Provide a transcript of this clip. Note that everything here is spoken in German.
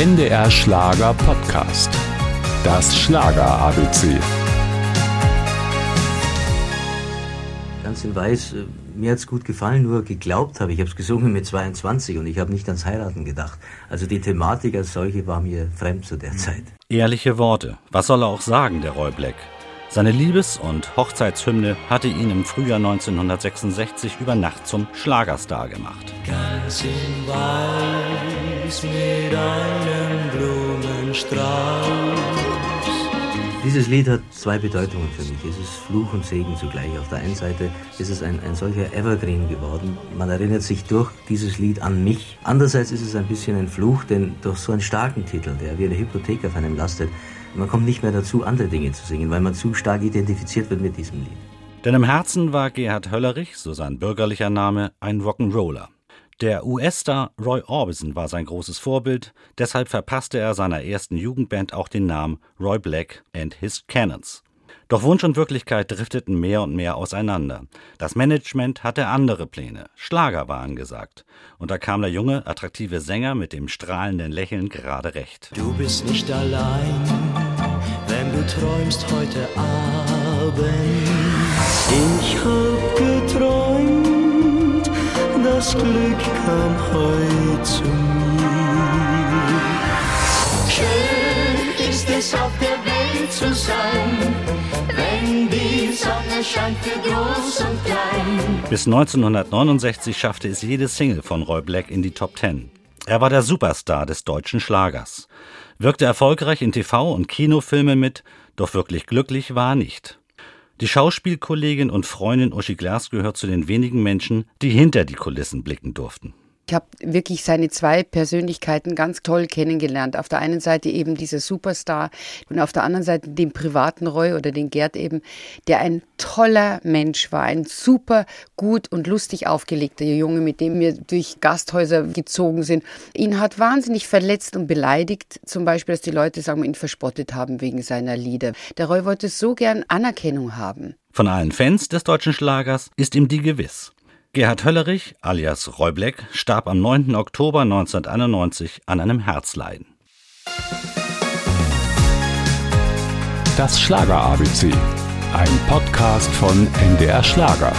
NDR Schlager Podcast. Das Schlager ABC. Ganz in Weiß, äh, mir hat es gut gefallen, nur geglaubt habe ich. Ich habe es gesungen mit 22 und ich habe nicht ans Heiraten gedacht. Also die Thematik als solche war mir fremd zu der Zeit. Ehrliche Worte. Was soll er auch sagen, der Roy Black? Seine Liebes- und Hochzeitshymne hatte ihn im Frühjahr 1966 über Nacht zum Schlagerstar gemacht. Ganz in Weiß mit einem. Dieses Lied hat zwei Bedeutungen für mich. Es ist Fluch und Segen zugleich. Auf der einen Seite ist es ein, ein solcher Evergreen geworden. Man erinnert sich durch dieses Lied an mich. Andererseits ist es ein bisschen ein Fluch, denn durch so einen starken Titel, der wie eine Hypothek auf einem lastet, man kommt nicht mehr dazu, andere Dinge zu singen, weil man zu stark identifiziert wird mit diesem Lied. Denn im Herzen war Gerhard Höllerich, so sein bürgerlicher Name, ein Rock'n'Roller. Der US-Star Roy Orbison war sein großes Vorbild, deshalb verpasste er seiner ersten Jugendband auch den Namen Roy Black and His Cannons. Doch Wunsch und Wirklichkeit drifteten mehr und mehr auseinander. Das Management hatte andere Pläne. Schlager war angesagt. Und da kam der junge, attraktive Sänger mit dem strahlenden Lächeln gerade recht. Du bist nicht allein, wenn du träumst heute Abend. Ich hab geträumt, das Glück kam heute zu mir. Schön ist es auf der Welt zu sein, wenn die Sonne scheint für groß und klein. Bis 1969 schaffte es jede Single von Roy Black in die Top Ten. Er war der Superstar des deutschen Schlagers, wirkte erfolgreich in TV- und Kinofilmen mit, doch wirklich glücklich war er nicht. Die Schauspielkollegin und Freundin Uschi Glas gehört zu den wenigen Menschen, die hinter die Kulissen blicken durften. Ich habe wirklich seine zwei Persönlichkeiten ganz toll kennengelernt. Auf der einen Seite eben dieser Superstar und auf der anderen Seite den privaten Roy oder den Gerd eben, der ein toller Mensch war, ein super gut und lustig aufgelegter Junge, mit dem wir durch Gasthäuser gezogen sind. Ihn hat wahnsinnig verletzt und beleidigt, zum Beispiel, dass die Leute sagen, ihn verspottet haben wegen seiner Lieder. Der Roy wollte so gern Anerkennung haben. Von allen Fans des deutschen Schlagers ist ihm die gewiss. Gerhard Höllerich, alias Roy Black, starb am 9. Oktober 1991 an einem Herzleiden. Das Schlager ABC. Ein Podcast von NDR Schlager.